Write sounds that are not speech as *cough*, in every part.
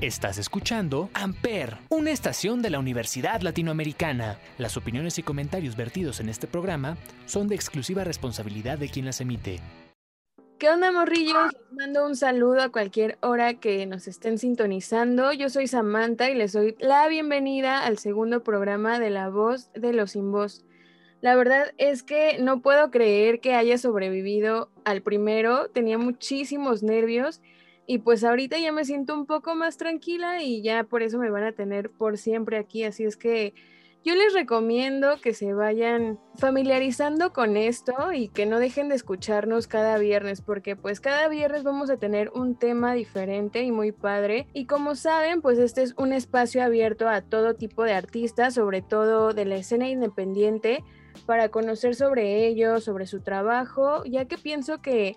Estás escuchando Amper, una estación de la Universidad Latinoamericana. Las opiniones y comentarios vertidos en este programa son de exclusiva responsabilidad de quien las emite. ¿Qué onda, morrillos? Les mando un saludo a cualquier hora que nos estén sintonizando. Yo soy Samantha y les doy la bienvenida al segundo programa de La Voz de los Sin Voz. La verdad es que no puedo creer que haya sobrevivido al primero. Tenía muchísimos nervios y pues ahorita ya me siento un poco más tranquila y ya por eso me van a tener por siempre aquí. Así es que yo les recomiendo que se vayan familiarizando con esto y que no dejen de escucharnos cada viernes, porque pues cada viernes vamos a tener un tema diferente y muy padre. Y como saben, pues este es un espacio abierto a todo tipo de artistas, sobre todo de la escena independiente, para conocer sobre ellos, sobre su trabajo, ya que pienso que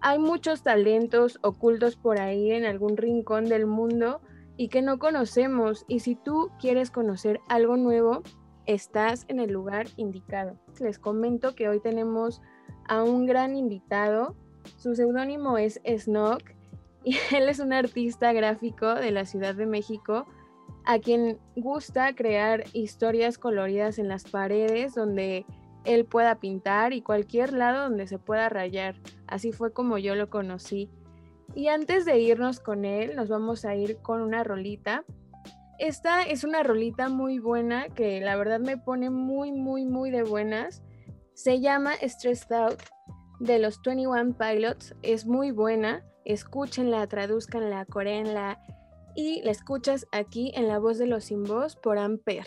hay muchos talentos ocultos por ahí en algún rincón del mundo y que no conocemos. Y si tú quieres conocer algo nuevo, estás en el lugar indicado. Les comento que hoy tenemos a un gran invitado. Su seudónimo es Snock y *laughs* él es un artista gráfico de la Ciudad de México a quien gusta crear historias coloridas en las paredes donde él pueda pintar y cualquier lado donde se pueda rayar. Así fue como yo lo conocí. Y antes de irnos con él, nos vamos a ir con una rolita. Esta es una rolita muy buena que la verdad me pone muy, muy, muy de buenas. Se llama Stressed Out de los 21 Pilots. Es muy buena. Escúchenla, traduzcanla, coréenla y la escuchas aquí en la voz de los sin voz por Ampere.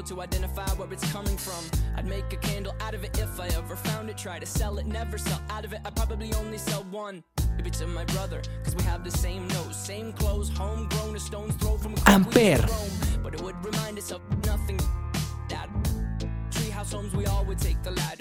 Able to identify where it's coming from? I'd make a candle out of it if I ever found it. Try to sell it, never sell out of it. I probably only sell one. Maybe to my brother, cause we have the same nose, same clothes, homegrown, a stone's throw from Ampere. But it would remind us of nothing. That treehouse homes, we all would take the ladder.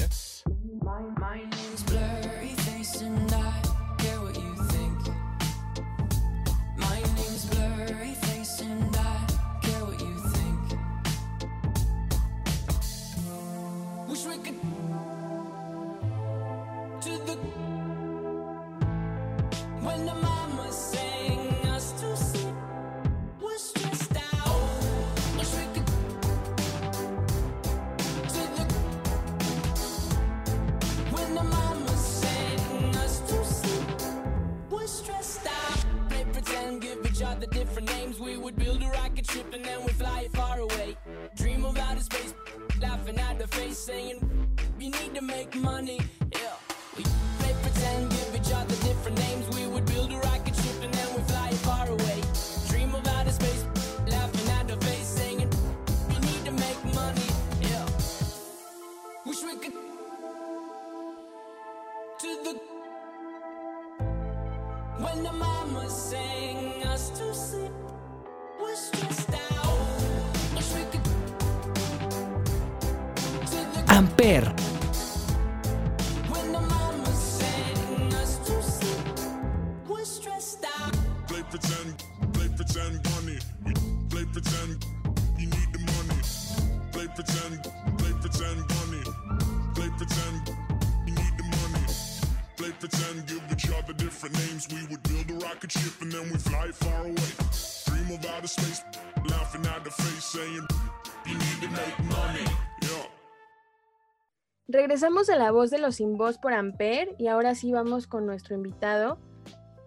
Regresamos a la voz de los sin voz por Amper y ahora sí vamos con nuestro invitado.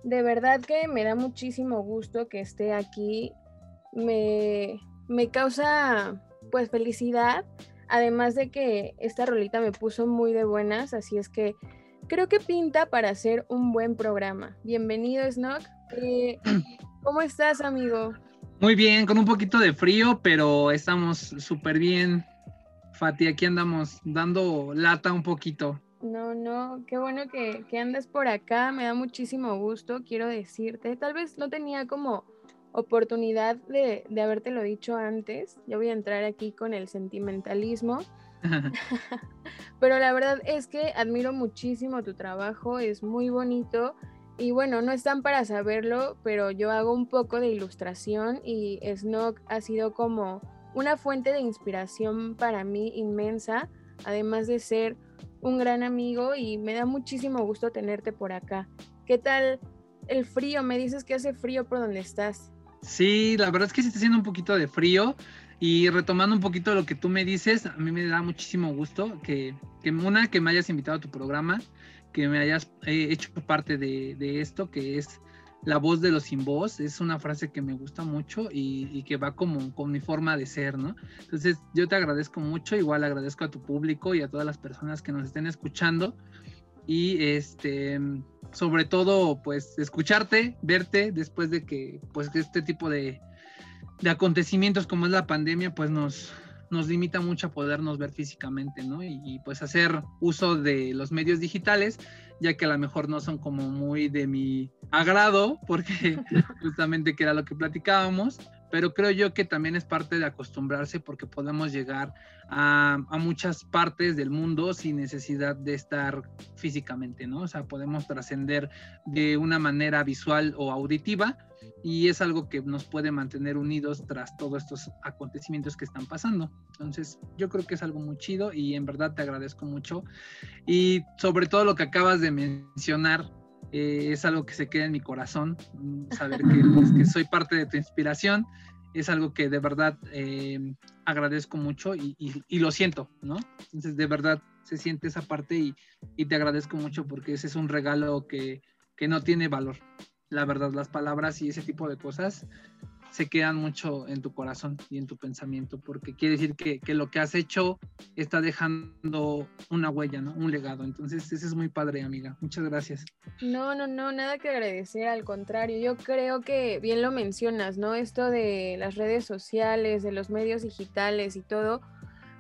De verdad que me da muchísimo gusto que esté aquí. Me, me causa pues felicidad, además de que esta rolita me puso muy de buenas, así es que creo que pinta para hacer un buen programa. Bienvenido, Snock. Eh, ¿Cómo estás, amigo? Muy bien, con un poquito de frío, pero estamos súper bien. Fati, aquí andamos dando lata un poquito. No, no, qué bueno que, que andas por acá, me da muchísimo gusto, quiero decirte. Tal vez no tenía como oportunidad de, de habértelo dicho antes. Yo voy a entrar aquí con el sentimentalismo. *laughs* *laughs* Pero la verdad es que admiro muchísimo tu trabajo, es muy bonito. Y bueno, no están para saberlo, pero yo hago un poco de ilustración y Snock ha sido como una fuente de inspiración para mí inmensa, además de ser un gran amigo y me da muchísimo gusto tenerte por acá. ¿Qué tal el frío? Me dices que hace frío por donde estás. Sí, la verdad es que sí está haciendo un poquito de frío. Y retomando un poquito lo que tú me dices, a mí me da muchísimo gusto que, que una, que me hayas invitado a tu programa, que me hayas eh, hecho parte de, de, esto, que es la voz de los sin voz. Es una frase que me gusta mucho y, que va como con mi forma de ser, ¿no? Entonces yo te agradezco mucho, igual agradezco a tu público y a todas las personas que nos estén escuchando. Y este, sobre todo, pues escucharte, verte después de que, pues, este tipo de de acontecimientos como es la pandemia, pues nos, nos limita mucho a podernos ver físicamente, ¿no? Y, y, pues hacer uso de los medios digitales, ya que a lo mejor no son como muy de mi agrado, porque *laughs* justamente que era lo que platicábamos, pero creo yo que también es parte de acostumbrarse porque podemos llegar a, muchas partes del mundo sin necesidad de estar físicamente, ¿no? O sea, podemos trascender de una manera visual o auditiva y es algo que nos puede mantener unidos tras todos estos acontecimientos que están pasando. Entonces, yo creo que es algo muy chido y en verdad te agradezco mucho. Y sobre todo lo que acabas de mencionar, eh, es algo que se queda en mi corazón, saber que, pues, que, soy parte de tu inspiración, es algo que de verdad eh, agradezco mucho y, y, y, lo siento, ¿no? Entonces de verdad se siente esa parte y, y te agradezco mucho porque ese es un regalo que, que no tiene valor. La verdad, las palabras y ese tipo de cosas se quedan mucho en tu corazón y en tu pensamiento, porque quiere decir que, que, lo que has hecho está dejando una huella, ¿no? Un legado. Entonces, ese es muy padre, amiga. Muchas gracias. No, no, no, nada que agradecer, al contrario. Yo creo que bien lo mencionas, ¿no? Esto de las redes sociales, de los medios digitales y todo,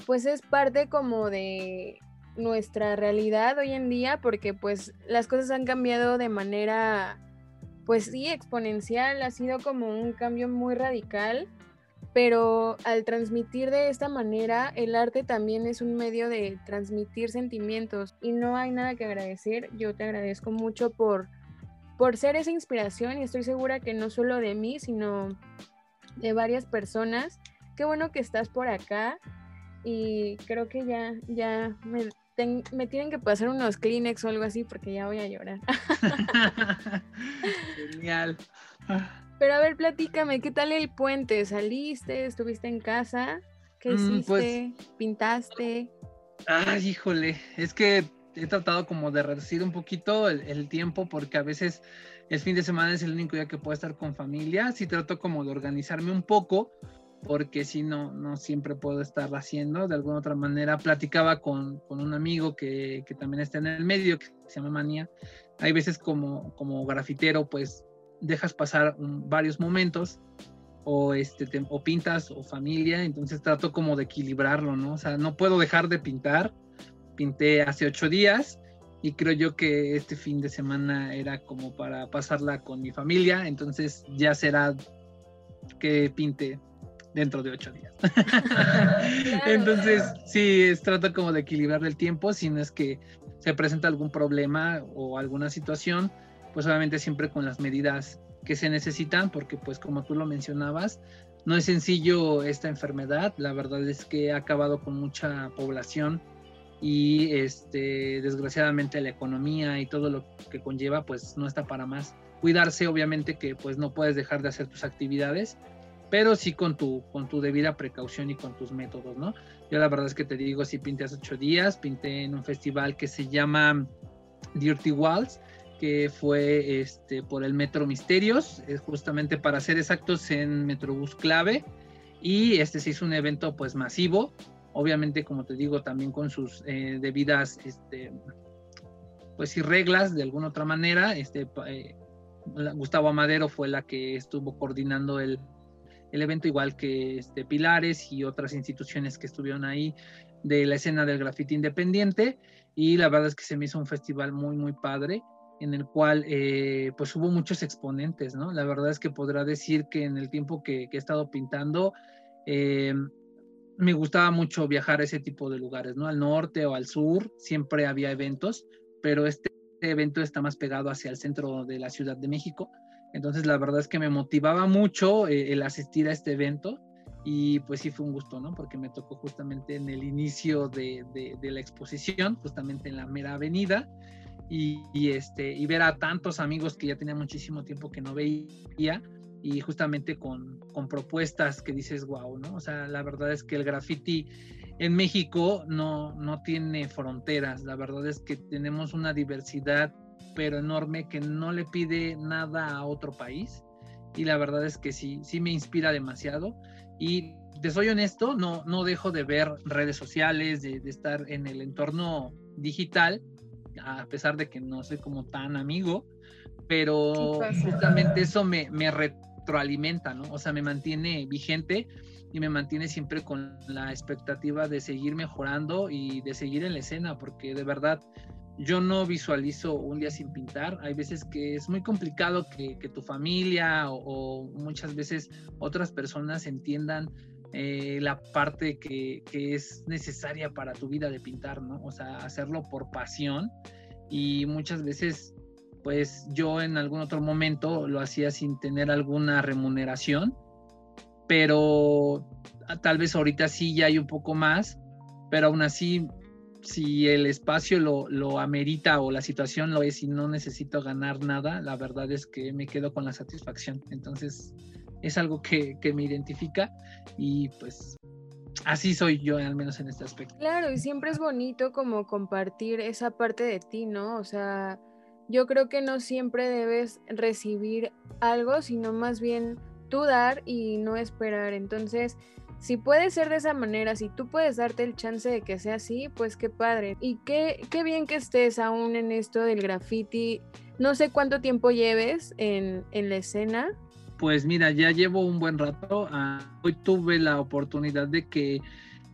pues es parte como de nuestra realidad hoy en día, porque pues las cosas han cambiado de manera pues sí, exponencial, ha sido como un cambio muy radical, pero al transmitir de esta manera, el arte también es un medio de transmitir sentimientos y no hay nada que agradecer. Yo te agradezco mucho por, por ser esa inspiración y estoy segura que no solo de mí, sino de varias personas. Qué bueno que estás por acá y creo que ya, ya me, ten, me tienen que pasar unos Kleenex o algo así porque ya voy a llorar. *laughs* Genial. Pero a ver, platícame, ¿qué tal el puente? ¿Saliste? ¿Estuviste en casa? ¿Qué hiciste? Mm, pues, ¿Pintaste? Ay, híjole, es que he tratado como de reducir un poquito el, el, tiempo porque a veces el fin de semana es el único día que puedo estar con familia. Sí trato como de organizarme un poco porque si no, no siempre puedo estar haciendo. De alguna otra manera, platicaba con, con un amigo que, que, también está en el medio, que se llama Manía. Hay veces como, como grafitero, pues dejas pasar un, varios momentos o, este, te, o pintas o familia, entonces trato como de equilibrarlo, ¿no? O sea, no puedo dejar de pintar. Pinté hace ocho días y creo yo que este fin de semana era como para pasarla con mi familia, entonces ya será que pinte dentro de ocho días. *laughs* *laughs* Entonces, sí, es, trata como de equilibrar el tiempo, si no es que se presenta algún problema o alguna situación, pues obviamente siempre con las medidas que se necesitan, porque pues como tú lo mencionabas, no es sencillo esta enfermedad, la verdad es que ha acabado con mucha población y este desgraciadamente la economía y todo lo que conlleva pues no está para más. cuidarse, obviamente que pues no puedes dejar de hacer tus actividades, pero sí con tu, con tu debida precaución y con tus métodos, ¿no? Yo la verdad es que te digo, sí pinté hace ocho días, pinté en un festival que se llama Dirty Walls, que fue este, por el Metro Misterios, justamente para ser exactos en Metrobús Clave, y este se hizo un evento pues masivo, obviamente como te digo, también con sus eh, debidas, este, pues y reglas de alguna otra manera, este, eh, Gustavo Amadero fue la que estuvo coordinando el, el evento, igual que este, Pilares y otras instituciones que estuvieron ahí de la escena del grafiti independiente. Y la verdad es que se me hizo un festival muy, muy padre, en el cual eh, pues hubo muchos exponentes, ¿no? La verdad es que podrá decir que en el tiempo que, que he estado pintando, eh, me gustaba mucho viajar a ese tipo de lugares, ¿no? Al norte o al sur, siempre había eventos, pero este evento está más pegado hacia el centro de la Ciudad de México entonces la verdad es que me motivaba mucho eh, el asistir a este evento y pues sí fue un gusto, ¿no? Porque me tocó justamente en el inicio de, de, la exposición, justamente en la mera avenida y, este, y ver a tantos amigos que ya tenía muchísimo tiempo que no veía y justamente con, con propuestas que dices, wow, ¿no? O sea, la verdad es que el graffiti en México no, no tiene fronteras, la verdad es que tenemos una diversidad pero enorme que no le pide nada a otro país. Y la verdad es que sí, sí me inspira demasiado. Y te soy honesto, no, no dejo de ver redes sociales, de, estar en el entorno digital, a pesar de que no soy como tan amigo, pero justamente eso me, me retroalimenta, ¿no? O sea, me mantiene vigente y me mantiene siempre con la expectativa de seguir mejorando y de seguir en la escena, porque de verdad yo no visualizo un día sin pintar. Hay veces que es muy complicado que, tu familia o, muchas veces otras personas entiendan eh, la parte que, es necesaria para tu vida de pintar, ¿no? O sea, hacerlo por pasión y muchas veces, pues yo en algún otro momento lo hacía sin tener alguna remuneración, pero tal vez ahorita sí ya hay un poco más, pero aún así si el espacio lo, lo, amerita o la situación lo es y no necesito ganar nada, la verdad es que me quedo con la satisfacción. Entonces es algo que, que me identifica y pues así soy yo al menos en este aspecto. Claro, y siempre es bonito como compartir esa parte de ti, ¿no? O sea, yo creo que no siempre debes recibir algo, sino más bien tú dar y no esperar. Entonces, si puede ser de esa manera, si tú puedes darte el chance de que sea así, pues qué padre. Y qué, qué bien que estés aún en esto del graffiti. No sé cuánto tiempo lleves en, en la escena. Pues mira, ya llevo un buen rato. Ah, hoy tuve la oportunidad de que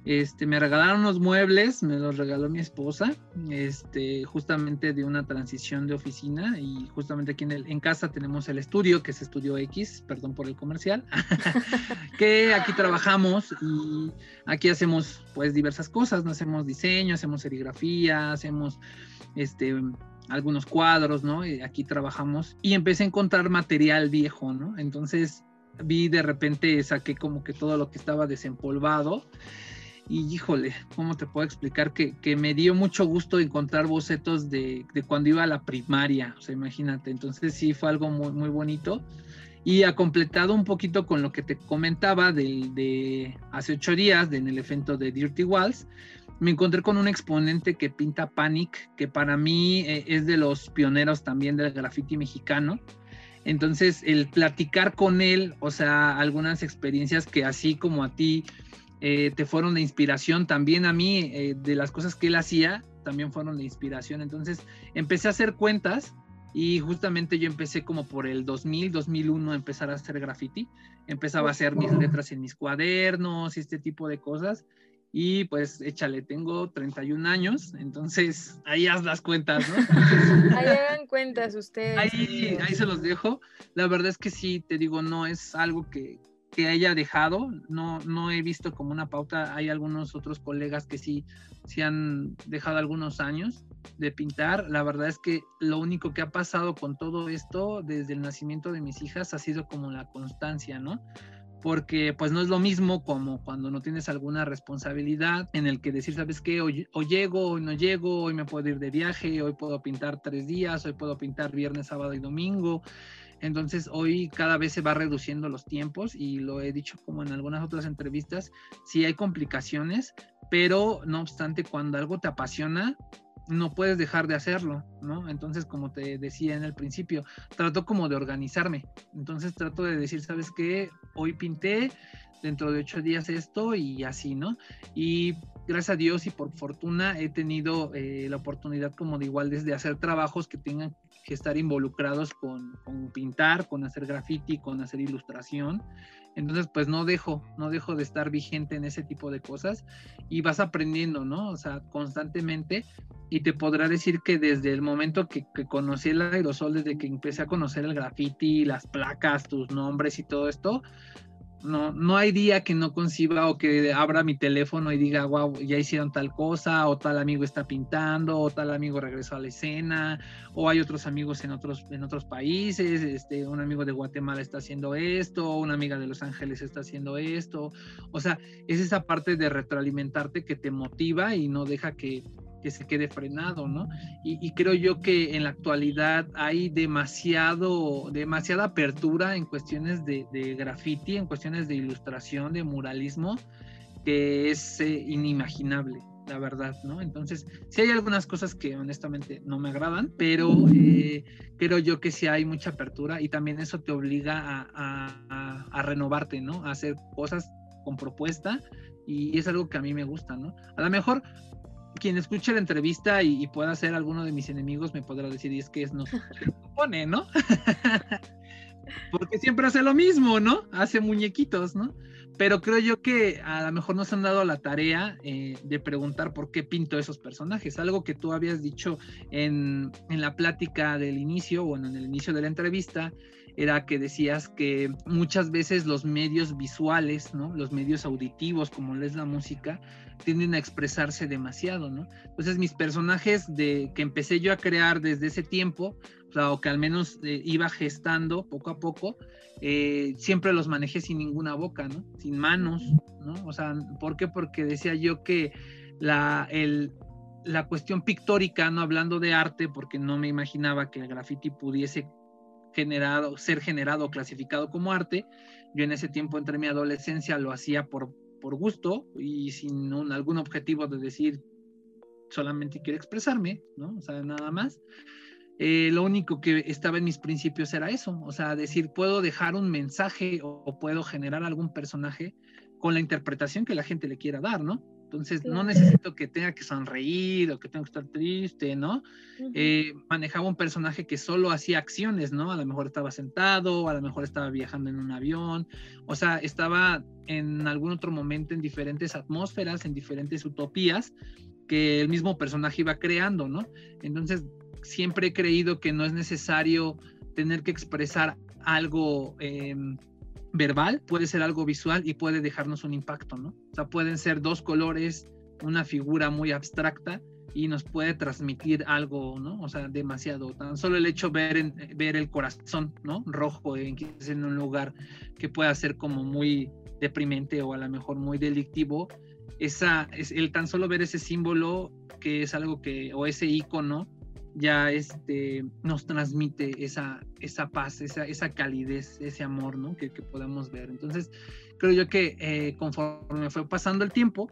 este, me regalaron unos muebles, me los regaló mi esposa, este, justamente de una transición de oficina y justamente aquí en, el, en casa tenemos el estudio, que es Estudio X, perdón por el comercial, *laughs* que aquí trabajamos y aquí hacemos pues diversas cosas, ¿no? hacemos diseño, hacemos serigrafía, hacemos este, algunos cuadros, ¿no? Y aquí trabajamos y empecé a encontrar material viejo, ¿no? Entonces vi de repente, saqué como que todo lo que estaba desempolvado y híjole, ¿cómo te puedo explicar? Que, que me dio mucho gusto encontrar bocetos de, de, cuando iba a la primaria, o sea, imagínate, entonces sí fue algo muy, muy bonito. Y ha completado un poquito con lo que te comentaba de, de hace ocho días, en el evento de Dirty Walls, me encontré con un exponente que pinta Panic, que para mí eh, es de los pioneros también del graffiti mexicano. Entonces, el platicar con él, o sea, algunas experiencias que así como a ti eh, te fueron de inspiración también a mí, eh, de las cosas que él hacía, también fueron de inspiración. Entonces empecé a hacer cuentas y justamente yo empecé como por el 2000, 2001 a empezar a hacer graffiti. Empezaba a hacer mis letras en mis cuadernos y este tipo de cosas. Y pues échale, tengo 31 años, entonces ahí haz las cuentas, ¿no? *laughs* ahí hagan cuentas ustedes. Ahí, ahí se los dejo. La verdad es que sí, te digo, no es algo que, que haya dejado, no, no he visto como una pauta, hay algunos otros colegas que sí, sí han dejado algunos años de pintar, la verdad es que lo único que ha pasado con todo esto desde el nacimiento de mis hijas ha sido como la constancia, ¿no? porque pues no es lo mismo como cuando no tienes alguna responsabilidad en el que decir, ¿sabes qué? Hoy, hoy llego, hoy no llego, hoy me puedo ir de viaje, hoy puedo pintar tres días, hoy puedo pintar viernes, sábado y domingo. Entonces hoy cada vez se va reduciendo los tiempos y lo he dicho como en algunas otras entrevistas, sí hay complicaciones, pero no obstante cuando algo te apasiona, no puedes dejar de hacerlo, ¿no? Entonces, como te decía en el principio, trato como de organizarme. Entonces trato de decir, ¿sabes qué? Hoy pinté, dentro de ocho días esto y así, ¿no? Y gracias a Dios y por fortuna he tenido eh, la oportunidad como de igual desde hacer trabajos que tengan estar involucrados con, con pintar, con hacer graffiti, con hacer ilustración. Entonces, pues no dejo, no dejo de estar vigente en ese tipo de cosas y vas aprendiendo, ¿no? O sea, constantemente. Y te podrá decir que desde el momento que, que conocí el aerosol, desde que empecé a conocer el graffiti, las placas, tus nombres y todo esto, no, no hay día que no conciba o que abra mi teléfono y diga, wow, ya hicieron tal cosa, o tal amigo está pintando, o tal amigo regresó a la escena, o hay otros amigos en otros, en otros países, este, un amigo de Guatemala está haciendo esto, una amiga de Los Ángeles está haciendo esto. O sea, es esa parte de retroalimentarte que te motiva y no deja que, que se quede frenado, ¿no? Y, creo yo que en la actualidad hay demasiado, demasiada apertura en cuestiones de, de graffiti, en cuestiones de ilustración, de muralismo, que es eh, inimaginable, la verdad, ¿no? Entonces, sí hay algunas cosas que honestamente no me agradan, pero eh, creo yo que sí hay mucha apertura y también eso te obliga a, a, a renovarte, ¿no? A hacer cosas con propuesta y es algo que a mí me gusta, ¿no? A lo mejor quien escuche la entrevista y, pueda ser alguno de mis enemigos me podrá decir, y es que es no se *laughs* pone, ¿no? *laughs* Porque siempre hace lo mismo, ¿no? Hace muñequitos, ¿no? Pero creo yo que a lo mejor nos han dado la tarea eh, de preguntar por qué pinto esos personajes. Algo que tú habías dicho en, en la plática del inicio, bueno, en el inicio de la entrevista, era que decías que muchas veces los medios visuales, ¿no? Los medios auditivos, como es la música, tienden a expresarse demasiado, ¿no? Entonces mis personajes de que empecé yo a crear desde ese tiempo, o, que al menos eh, iba gestando poco a poco, eh, siempre los manejé sin ninguna boca. Sin manos, ¿no? O sea, ¿por qué? Porque decía yo que la, la cuestión pictórica, no hablando de arte, porque no me imaginaba que el graffiti pudiese generado, ser generado o clasificado como arte. Yo en ese tiempo, entre mi adolescencia, lo hacía por, por gusto y sin algún objetivo de decir solamente quiero expresarme, ¿no? O sea, nada más. Eh, lo único que estaba en mis principios era eso, o sea, decir, puedo dejar un mensaje o puedo generar algún personaje con la interpretación que la gente le quiera dar, ¿no? Entonces, no necesito que tenga que sonreír o que tenga que estar triste, ¿no? Eh, manejaba un personaje que solo hacía acciones, ¿no? A lo mejor estaba sentado, a lo mejor estaba viajando en un avión, o sea, estaba en algún otro momento en diferentes atmósferas, en diferentes utopías que el mismo personaje iba creando, ¿no? Entonces, siempre he creído que no es necesario tener que expresar algo. Eh, verbal, puede ser algo visual y puede dejarnos un impacto, ¿no? O sea, pueden ser dos colores, una figura muy abstracta y nos puede transmitir algo, ¿no? O sea, demasiado. Tan solo el hecho de ver, ver el corazón, ¿no? Rojo en, en un lugar que pueda ser como muy deprimente o a lo mejor muy delictivo, esa, es el tan solo ver ese símbolo que es algo que, o ese icono, ya este, nos transmite esa, esa paz, esa, esa calidez, ese amor ¿no? que, que podemos ver. Entonces, creo yo que eh, conforme fue pasando el tiempo,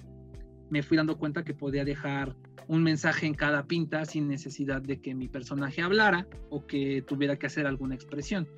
me fui dando cuenta que podía dejar un mensaje en cada pinta sin necesidad de que mi personaje hablara o que tuviera que hacer alguna expresión.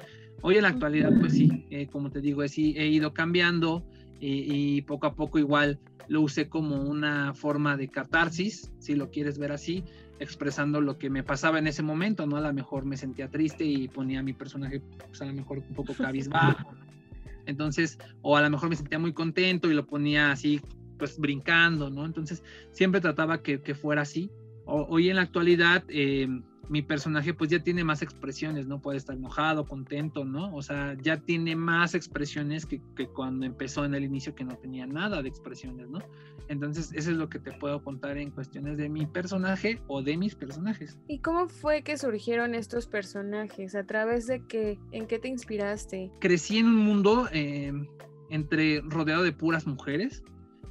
Hoy en la actualidad, pues sí, eh, como te digo, he, he ido cambiando y, y, poco a poco igual lo usé como una forma de catarsis, si lo quieres ver así, expresando lo que me pasaba en ese momento, ¿no? A lo mejor me sentía triste y ponía a mi personaje, pues a lo mejor un poco cabizbajo. *laughs* Entonces, o a lo mejor me sentía muy contento y lo ponía así, pues brincando, ¿no? Entonces, siempre trataba que, que fuera así. hoy en la actualidad, eh, mi personaje pues ya tiene más expresiones, ¿no? Puede estar enojado, contento, ¿no? O sea, ya tiene más expresiones que, cuando empezó en el inicio que no tenía nada de expresiones, ¿no? Entonces, eso es lo que te puedo contar en cuestiones de mi personaje o de mis personajes. ¿Y cómo fue que surgieron estos personajes? ¿A través de qué? ¿En qué te inspiraste? Crecí en un mundo... Eh, entre rodeado de puras mujeres.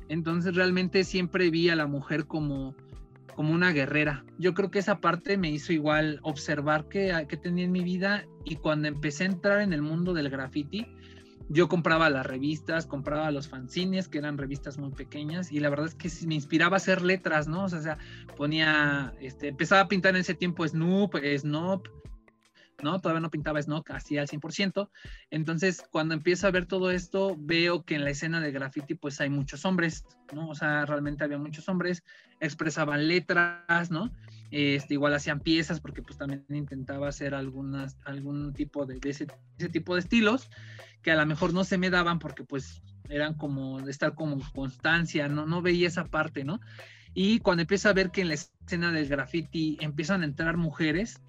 Entonces realmente siempre vi a la mujer como, como una guerrera. Yo creo que esa parte me hizo igual observar que, que tenía en mi vida y cuando empecé a entrar en el mundo del graffiti, yo compraba las revistas, compraba los fanzines, que eran revistas muy pequeñas, y la verdad es que me inspiraba a hacer letras, ¿no? O sea, ponía, este, empezaba a pintar en ese tiempo Snoop, Snoop, ¿no? Todavía no pintaba Snoop así al 100%. Entonces, cuando empiezo a ver todo esto, veo que en la escena de graffiti, pues hay muchos hombres, ¿no? O sea, realmente había muchos hombres, expresaban letras, ¿no? Este, igual hacían piezas, porque pues también intentaba hacer algunas, algún tipo de, de ese, ese tipo de estilos que a lo mejor no se me daban porque pues eran como de estar como constancia, no, no veía esa parte, ¿no? Y cuando empiezo a ver que en la escena del graffiti empiezan a entrar mujeres,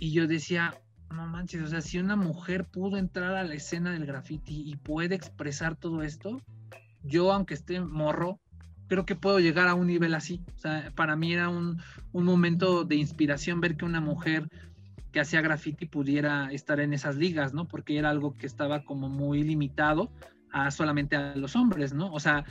y yo decía, no manches, o sea, si una mujer pudo entrar a la escena del graffiti y puede expresar todo esto, yo aunque esté morro, creo que puedo llegar a un nivel así. O sea, para mí era un, un momento de inspiración ver que una mujer que hacía graffiti pudiera estar en esas ligas, ¿no? Porque era algo que estaba como muy limitado a solamente a los hombres, ¿no? O sea,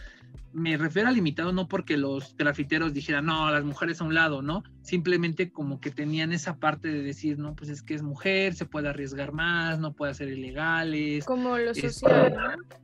me refiero a limitado no porque los grafiteros dijeran, no, las mujeres a un lado, ¿no? Simplemente como que tenían esa parte de decir, no, pues es que es mujer, se puede arriesgar más, no puede hacer ilegales. Como lo social, ¿no?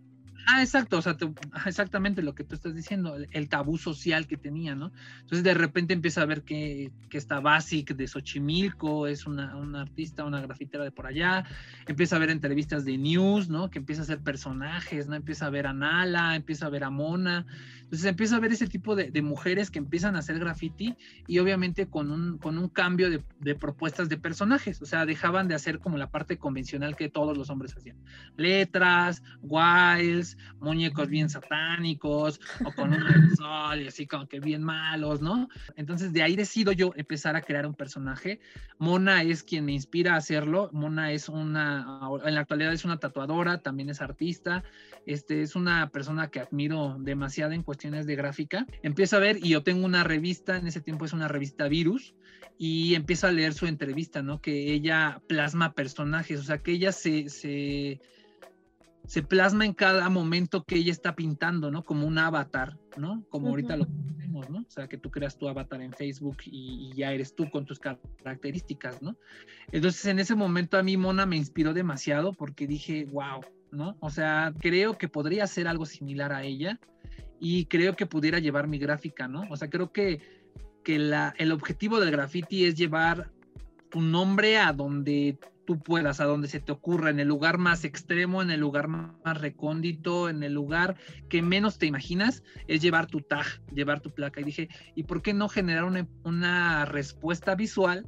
Ah, exacto, o sea, exactamente lo que tú estás diciendo, el, tabú social que tenía, ¿no? Entonces de repente empieza a ver que, que está Basic de Xochimilco, es una, una, artista, una grafitera de por allá, empieza a ver entrevistas de news, ¿no? Que empieza a hacer personajes, ¿no? Empieza a ver a Nala, empieza a ver a Mona, entonces empieza a ver ese tipo de, de mujeres que empiezan a hacer graffiti y obviamente con un, con un cambio de, de propuestas de personajes, o sea, dejaban de hacer como la parte convencional que todos los hombres hacían, letras, muñecos bien satánicos o con un sol y así como que bien malos, ¿no? Entonces de ahí decido yo empezar a crear un personaje. Mona es quien me inspira a hacerlo. Mona es una, en la actualidad es una tatuadora, también es artista, este, es una persona que admiro demasiado en cuestiones de gráfica. Empiezo a ver y yo tengo una revista, en ese tiempo es una revista Virus, y empiezo a leer su entrevista, ¿no? Que ella plasma personajes, o sea, que ella se, se se plasma en cada momento que ella está pintando, ¿no? Como un avatar, ¿no? Como ahorita lo tenemos, ¿no? O sea, que tú creas tu avatar en Facebook y, y, ya eres tú con tus características, ¿no? Entonces, en ese momento a mí Mona me inspiró demasiado porque dije, wow, ¿no? O sea, creo que podría hacer algo similar a ella y creo que pudiera llevar mi gráfica, ¿no? O sea, creo que, que la, el objetivo del graffiti es llevar tu nombre a donde tú puedas, a donde se te ocurra, en el lugar más extremo, en el lugar más recóndito, en el lugar que menos te imaginas, es llevar tu tag, llevar tu placa. Y dije, ¿y por qué no generar una, una respuesta visual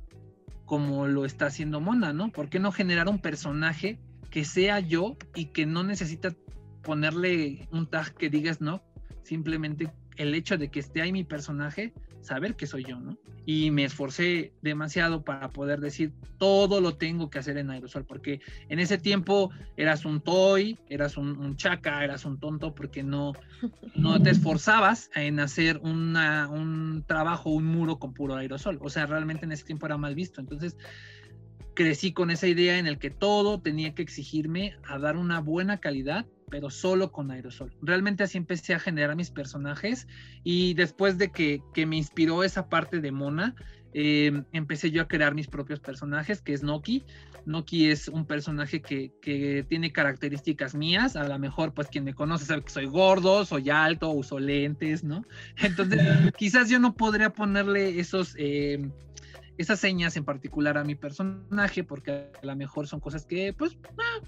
como lo está haciendo Mona, ¿no? ¿Por qué no generar un personaje que sea yo y que no necesita ponerle un tag que digas no? Simplemente el hecho de que esté ahí mi personaje saber que soy yo, ¿no? Y me esforcé demasiado para poder decir todo lo tengo que hacer en aerosol, porque en ese tiempo eras un toy, eras un, un chaca, eras un tonto, porque no, no te *laughs* esforzabas en hacer una, un trabajo, un muro con puro aerosol. O sea, realmente en ese tiempo era mal visto. Entonces, crecí con esa idea en el que todo tenía que exigirme a dar una buena calidad pero solo con aerosol. Realmente así empecé a generar mis personajes y después de que, que me inspiró esa parte de Mona, eh, empecé yo a crear mis propios personajes, que es Noki. Noki es un personaje que, que, tiene características mías. A lo mejor, pues quien me conoce sabe que soy gordo, soy alto, uso lentes, ¿no? Entonces, *laughs* quizás yo no podría ponerle esos... Eh, esas señas en particular a mi personaje, porque a lo mejor son cosas que, pues,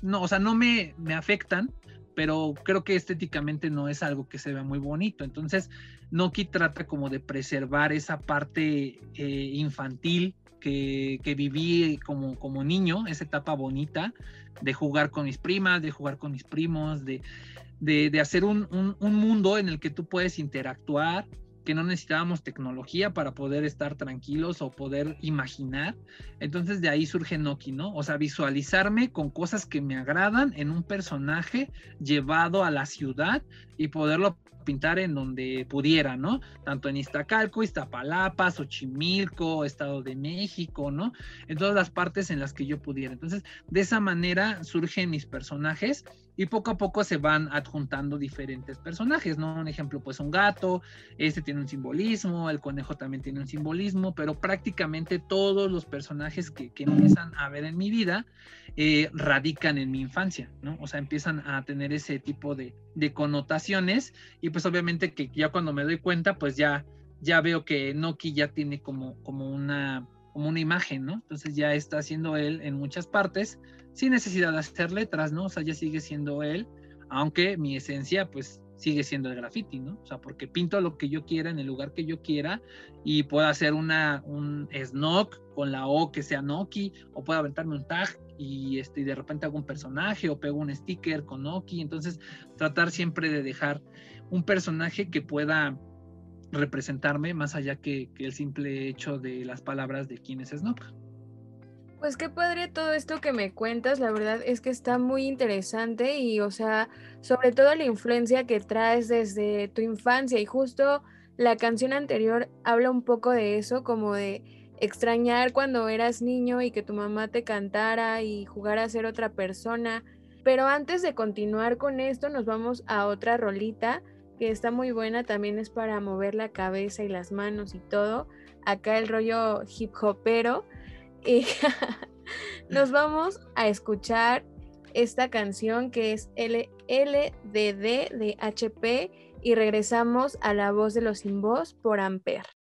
no, o sea, no me, me afectan, pero creo que estéticamente no es algo que se vea muy bonito. Entonces, Noki trata como de preservar esa parte eh, infantil que, que, viví como, como niño, esa etapa bonita de jugar con mis primas, de jugar con mis primos, de, de, hacer un, un mundo en el que tú puedes interactuar que no necesitábamos tecnología para poder estar tranquilos o poder imaginar. Entonces de ahí surge Noki, ¿no? O sea, visualizarme con cosas que me agradan en un personaje llevado a la ciudad y poderlo pintar en donde pudiera, ¿no? Tanto en Iztacalco, Iztapalapa, Xochimilco, Estado de México, ¿no? En todas las partes en las que yo pudiera. Entonces, de esa manera surgen mis personajes y poco a poco se van adjuntando diferentes personajes, ¿no? Un ejemplo, pues un gato, este tiene un simbolismo, el conejo también tiene un simbolismo, pero prácticamente todos los personajes que, que empiezan a ver en mi vida eh, radican en mi infancia, ¿no? O sea, empiezan a tener ese tipo de, de y pues obviamente que ya cuando me doy cuenta, pues ya, ya veo que Noki ya tiene como, como una como una imagen, ¿no? Entonces ya está haciendo él en muchas partes sin necesidad de hacer letras, ¿no? O sea, ya sigue siendo él, aunque mi esencia pues sigue siendo el graffiti, ¿no? O sea, porque pinto lo que yo quiera en el lugar que yo quiera y puedo hacer una, un snock con la O que sea Noki, o puedo aventarme un tag y, este, y de repente hago un personaje o pego un sticker con Noki. Entonces, tratar siempre de dejar un personaje que pueda representarme más allá que, el simple hecho de las palabras de quién es Snock. Pues qué padre todo esto que me cuentas, la verdad es que está muy interesante y, o sea, sobre todo la influencia que traes desde tu infancia y justo la canción anterior habla un poco de eso, como de extrañar cuando eras niño y que tu mamá te cantara y jugar a ser otra persona. Pero antes de continuar con esto, nos vamos a otra rolita que está muy buena, también es para mover la cabeza y las manos y todo. Acá el rollo hip hopero. Y *laughs* nos vamos a escuchar esta canción que es LLDD de HP y regresamos a la voz de los sin voz por Amper.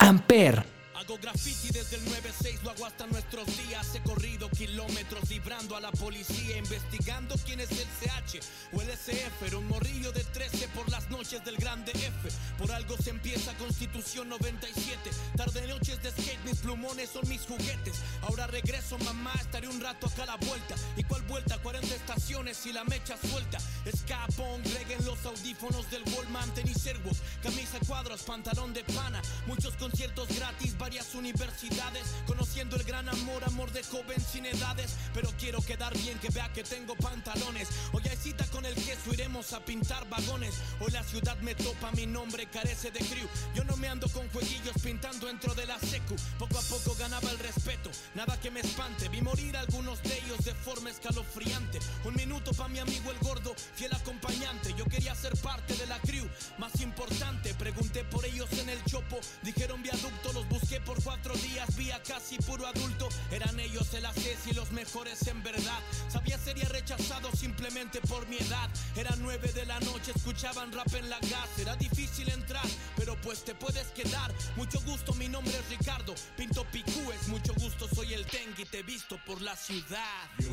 Amper. Hago graffiti desde el 9-6, lo hago hasta nuestros días. He corrido kilómetros librando a la policía, investigando quién es el CH o el SF. Era un morrillo de 13 por las noches del grande F. Por algo se empieza Constitución 97. Tarde noches de skate, mis plumones son mis juguetes. Ahora regreso, mamá, estaré un rato acá a la vuelta. ¿Y cuál vuelta? 40 estaciones y la mecha suelta. Escapón, en los audífonos del Wallman, tenis Airwalk, camisa cuadros, pantalón de pana. Muchos conciertos gratis, varias universidades, conociendo el gran amor, amor de joven sin edades. Pero quiero quedar bien, que vea que tengo pantalones. Hoy hay cita con el queso, iremos a pintar vagones. Hoy la ciudad me topa, mi nombre carece de crew. Yo no me ando con jueguillos pintando dentro de la secu. Poco a poco ganaba el respeto, nada que me espante. Vi morir algunos de ellos de forma escalofriante. Un minuto pa' mi amigo el gordo, fiel acompañante. Yo quería ser parte de la crew, más importante. Pregunté por ellos en el chopo, dijeron viaducto, los busqué por cuatro días, vía casi puro adulto. Eran ellos el ACES y los mejores en verdad. Sabía sería rechazado simplemente por mi edad. Era nueve de la noche, escuchaban rap en la gas. Era difícil entrar, pero pues te puedes quedar. Mucho gusto, mi nombre es Ricardo. Pinto picúes, mucho gusto, soy el Teng y te visto por la ciudad. Yo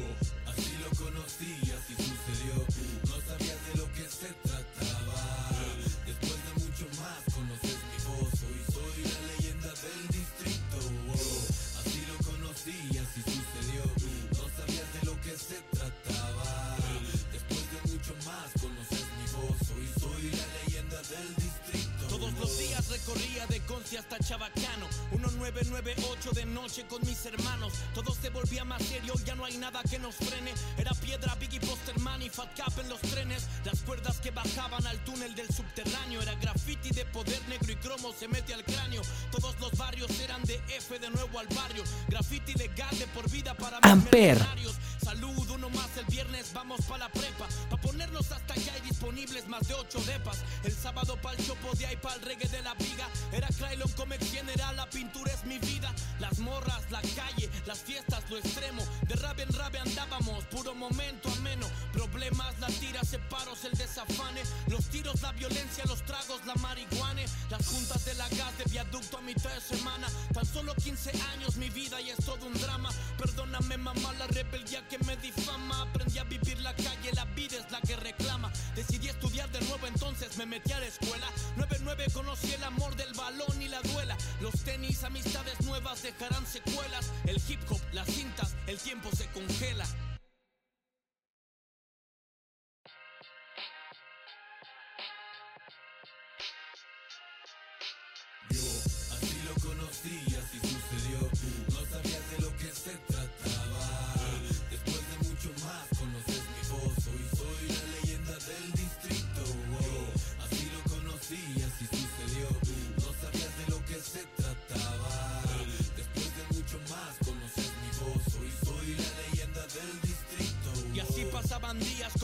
así lo conocí, así sucedió. Recorría de Conci hasta Chabacano 1998 de noche con mis hermanos Todo se volvía más serio, ya no hay nada que nos frene Era piedra, Biggie, Posterman y Fat Cap en los trenes Las cuerdas que bajaban al túnel del subterráneo Era graffiti de poder negro y cromo se mete al cráneo Todos los barrios eran de F de nuevo al barrio Graffiti legal de por vida para Amper. Salud, uno más el viernes, vamos pa' la prepa. Pa' ponernos hasta allá hay disponibles más de ocho depas. El sábado pa'l chopo de ahí pa'l reggae de la viga. Era Krylon Comex General, la pintura es mi vida. Las morras, la calle, las fiestas, lo extremo. De rave en rave andábamos, puro momento ameno. Problemas, la tira, separos, el desafane. Los tiros, la violencia, los tragos, la marihuana. Las juntas de la gas de viaducto a mitad de semana. Tan solo 15 años mi vida y es todo un drama. Perdóname mamá la rebeldía que me difama. Aprendí a vivir la calle, la vida es la que reclama. Decidí estudiar de nuevo, entonces me metí a la escuela. 9-9 conocí el amor del balón y la duela. Los tenis, amistades nuevas dejarán secuelas. El hip hop, las cintas, el tiempo se congela. Yo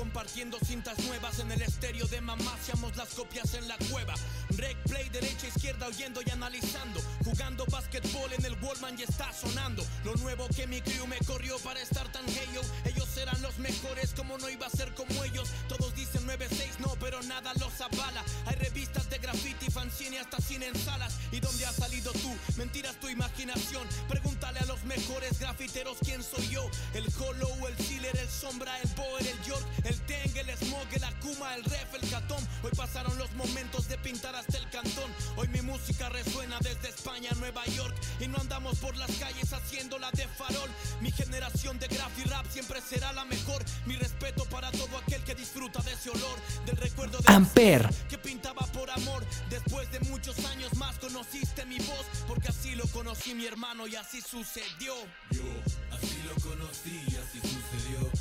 compartiendo cintas nuevas en el estéreo de mamá, hacíamos las copias en la cueva. Rec play derecha, izquierda, oyendo y analizando. Jugando básquetbol en el Wallman y está sonando. Lo nuevo que mi crew me corrió para estar tan gay, yo. Ellos eran los mejores, como no iba a ser como ellos. Todos dicen 9-6, no, pero nada los avala. Fanzine hasta cine en salas. ¿Y dónde has salido tú? Mentiras tu imaginación. Pregúntale a los mejores grafiteros quién soy yo. El Hollow, el Sealer, el Sombra, el Boer, el York, el Teng, el Smog, el Akuma, el Ref, el Catón. Hoy pasaron los momentos de pintar hasta el cantón. Hoy mi música resuena desde España a Nueva York. Y no andamos por las calles haciéndola de farol. Mi generación de graf y rap siempre será la mejor. Mi respeto para todo aquel que disfruta de ese olor. Del recuerdo de Amper. que pintaba por amor. Después de muchos años más conociste mi voz, porque así lo conocí mi hermano y así sucedió. Yo así lo conocí y así sucedió.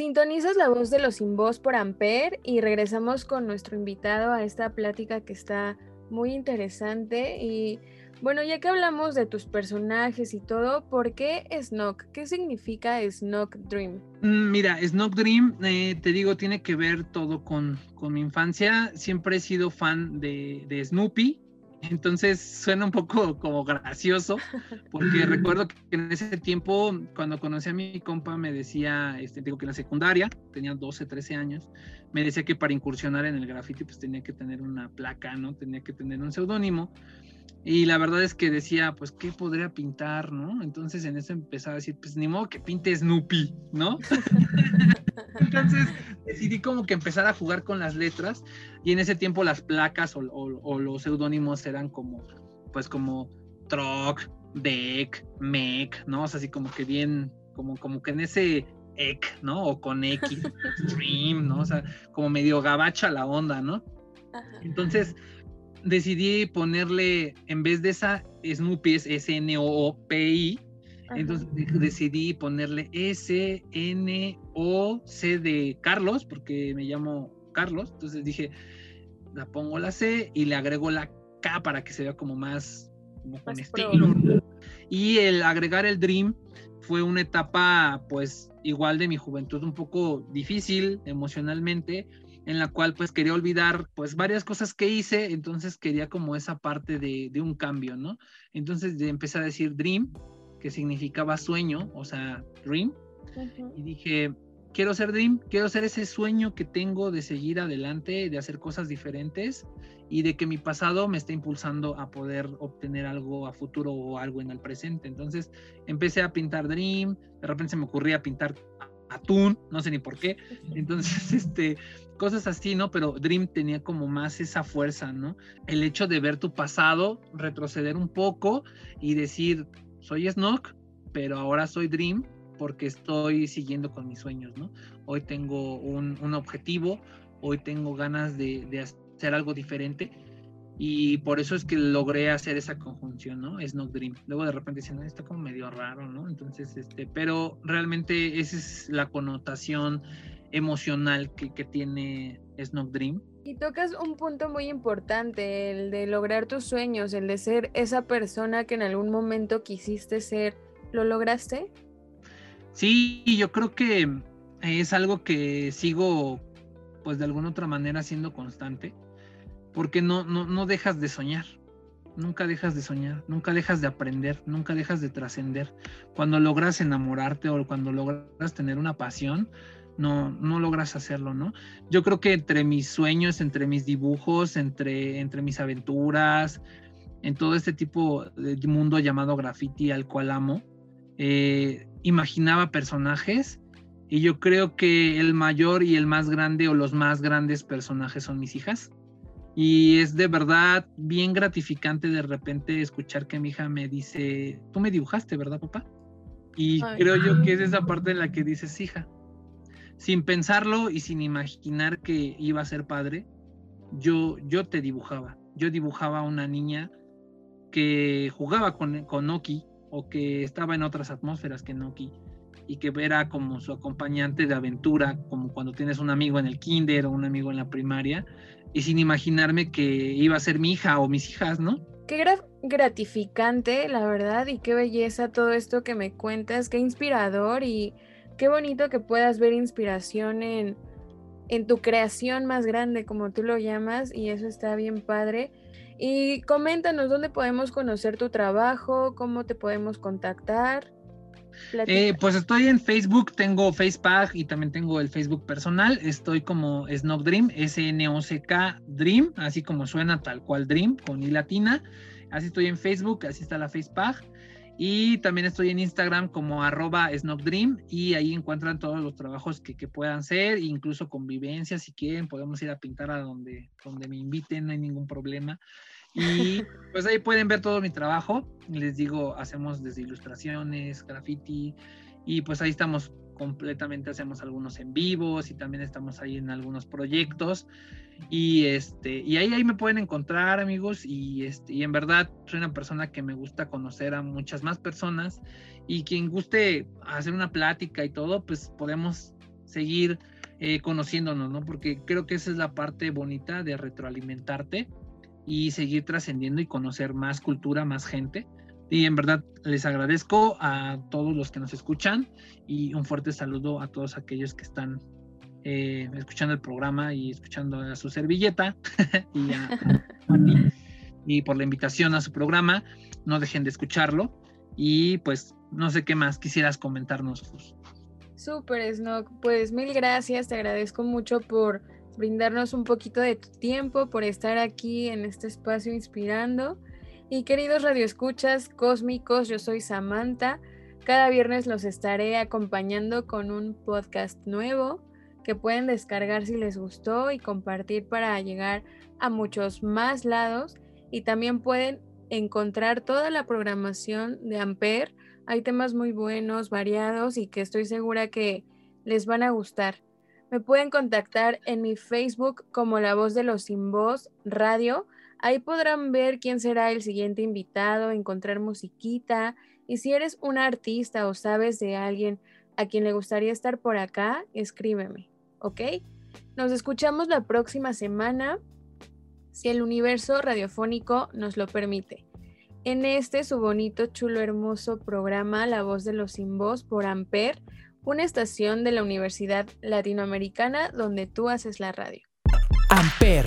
Sintonizas la voz de los sin voz por Amper y regresamos con nuestro invitado a esta plática que está muy interesante. Y bueno, ya que hablamos de tus personajes y todo, ¿por qué Snock? ¿Qué significa Snock Dream? Mm, Mira, Snock Dream, eh, te digo, tiene que ver todo con, con mi infancia. Siempre he sido fan de, de Snoopy. Entonces suena un poco como gracioso, porque *laughs* recuerdo que en ese tiempo, cuando conocí a mi compa, me decía, este, digo que en la secundaria, tenía 12, 13 años, me decía que para incursionar en el graffiti, pues tenía que tener una placa, ¿no? Tenía que tener un seudónimo. Y la verdad es que decía, pues, ¿qué podría pintar, no? Entonces en eso empezaba a decir, pues, ni modo que pinte Snoopy, ¿no? *laughs* Entonces decidí como que empezar a jugar con las letras y en ese tiempo las placas o, o- o los seudónimos eran como, pues como Troc, Deck, Mec, ¿no? O sea, así como que bien, como, como que en ese EC, ¿no? O con X, *laughs* Stream, ¿no? O sea, como medio gabacha la onda, ¿no? Entonces decidí ponerle, en vez de esa Snoopy, es S-N-O-O-P-I, entonces de- decidí ponerle S, N, O, C de Carlos, porque me llamo Carlos. Entonces dije, la pongo la C y le agrego la K para que se vea como más, como con Más pro. estilo. Y el agregar el Dream fue una etapa, pues, igual de mi juventud, un poco difícil emocionalmente, en la cual pues quería olvidar pues varias cosas que hice, entonces quería como esa parte de, de un cambio, ¿no? Entonces empecé a decir Dream, que significaba sueño, o sea, Dream, y dije, quiero ser Dream, quiero ser ese sueño que tengo de seguir adelante, de hacer cosas diferentes y de que mi pasado me está impulsando a poder obtener algo a futuro o algo en el presente. Entonces empecé a pintar Dream, de repente se me ocurría pintar atún, no sé ni por qué. Entonces, *laughs* este, cosas así, ¿no? Pero Dream tenía como más esa fuerza, ¿no? El hecho de ver tu pasado, retroceder un poco y decir, soy Snook, pero ahora soy Dream porque estoy siguiendo con mis sueños, ¿no? Hoy tengo un, un objetivo, hoy tengo ganas de, de hacer algo diferente y por eso es que logré hacer esa conjunción, ¿no? Snook Dream. Luego de repente dicen, "No, está como medio raro, ¿no? Entonces, este, pero realmente esa es la connotación emocional que, que tiene Snook Dream. Y tocas un punto muy importante, el de lograr tus sueños, el de ser esa persona que en algún momento quisiste ser. ¿Lo lograste? Sí, yo creo que es algo que sigo, pues de alguna otra manera siendo constante, porque no, no, no dejas de soñar, nunca dejas de soñar, nunca dejas de aprender, nunca dejas de trascender. Cuando logras enamorarte o cuando logras tener una pasión, no, no logras hacerlo, ¿no? Yo creo que entre mis sueños, entre mis dibujos, entre, entre mis aventuras, en todo este tipo de mundo llamado graffiti al cual amo, eh, imaginaba personajes y yo creo que el mayor y el más grande o los más grandes personajes son mis hijas. Y es de verdad bien gratificante de repente escuchar que mi hija me dice, tú me dibujaste, ¿verdad, papá? Y Ay. creo yo que es *laughs* esa parte en la que dices, hija, sin pensarlo y sin imaginar que iba a ser padre, yo, yo te dibujaba. Yo dibujaba a una niña que jugaba con, con Oki o que estaba en otras atmósferas que Noki y que era como su acompañante de aventura, como cuando tienes un amigo en el kinder o un amigo en la primaria, y sin imaginarme que iba a ser mi hija o mis hijas, ¿no? Qué gratificante, la verdad, y qué belleza todo esto que me cuentas, qué inspirador y qué bonito que puedas ver inspiración en, en tu creación más grande, como tú lo llamas, y eso está bien padre. Y coméntanos dónde podemos conocer tu trabajo, cómo te podemos contactar. Eh, pues estoy en Facebook, tengo Facebook y también tengo el Facebook personal. Estoy como Snock Dream, S-N-O-C-K Dream, así como suena tal cual Dream, con I latina. Así estoy en Facebook, así está la Facebook. Y también estoy en Instagram como arroba Dream y ahí encuentran todos los trabajos que, que, puedan ser, incluso convivencia, si quieren, podemos ir a pintar a donde, donde me inviten, no hay ningún problema. Y *laughs* pues ahí pueden ver todo mi trabajo. Les digo, hacemos desde ilustraciones, graffiti, y pues ahí estamos completamente, hacemos algunos en vivos y también estamos ahí en algunos proyectos. Y este, y ahí, ahí me pueden encontrar, amigos, y este, y en verdad soy una persona que me gusta conocer a muchas más personas. Y quien guste hacer una plática y todo, pues podemos seguir eh, conociéndonos, ¿no? Porque creo que esa es la parte bonita de retroalimentarte y seguir trascendiendo y conocer más cultura, más gente. Y en verdad les agradezco a todos los que nos escuchan y un fuerte saludo a todos aquellos que están eh, escuchando el programa y escuchando a su servilleta *laughs* y a, y por la invitación a su programa. No dejen de escucharlo y pues no sé qué más quisieras comentarnos. Súper, Snock. Pues mil gracias, te agradezco mucho por brindarnos un poquito de tu tiempo, por estar aquí en este espacio inspirando. Y queridos radioescuchas cósmicos, yo soy Samantha. Cada viernes los estaré acompañando con un podcast nuevo que pueden descargar si les gustó y compartir para llegar a muchos más lados. Y también pueden encontrar toda la programación de Ampere. Hay temas muy buenos, variados y que estoy segura que les van a gustar. Me pueden contactar en mi Facebook como La Voz de los Sin Voz Radio. Ahí podrán ver quién será el siguiente invitado, encontrar musiquita. Y si eres un artista o sabes de alguien a quien le gustaría estar por acá, escríbeme, ¿ok? Nos escuchamos la próxima semana, si el universo radiofónico nos lo permite. En este su bonito, chulo, hermoso programa La Voz de los Sin Voz por Amper una estación de la Universidad Latinoamericana donde tú haces la radio. Amper,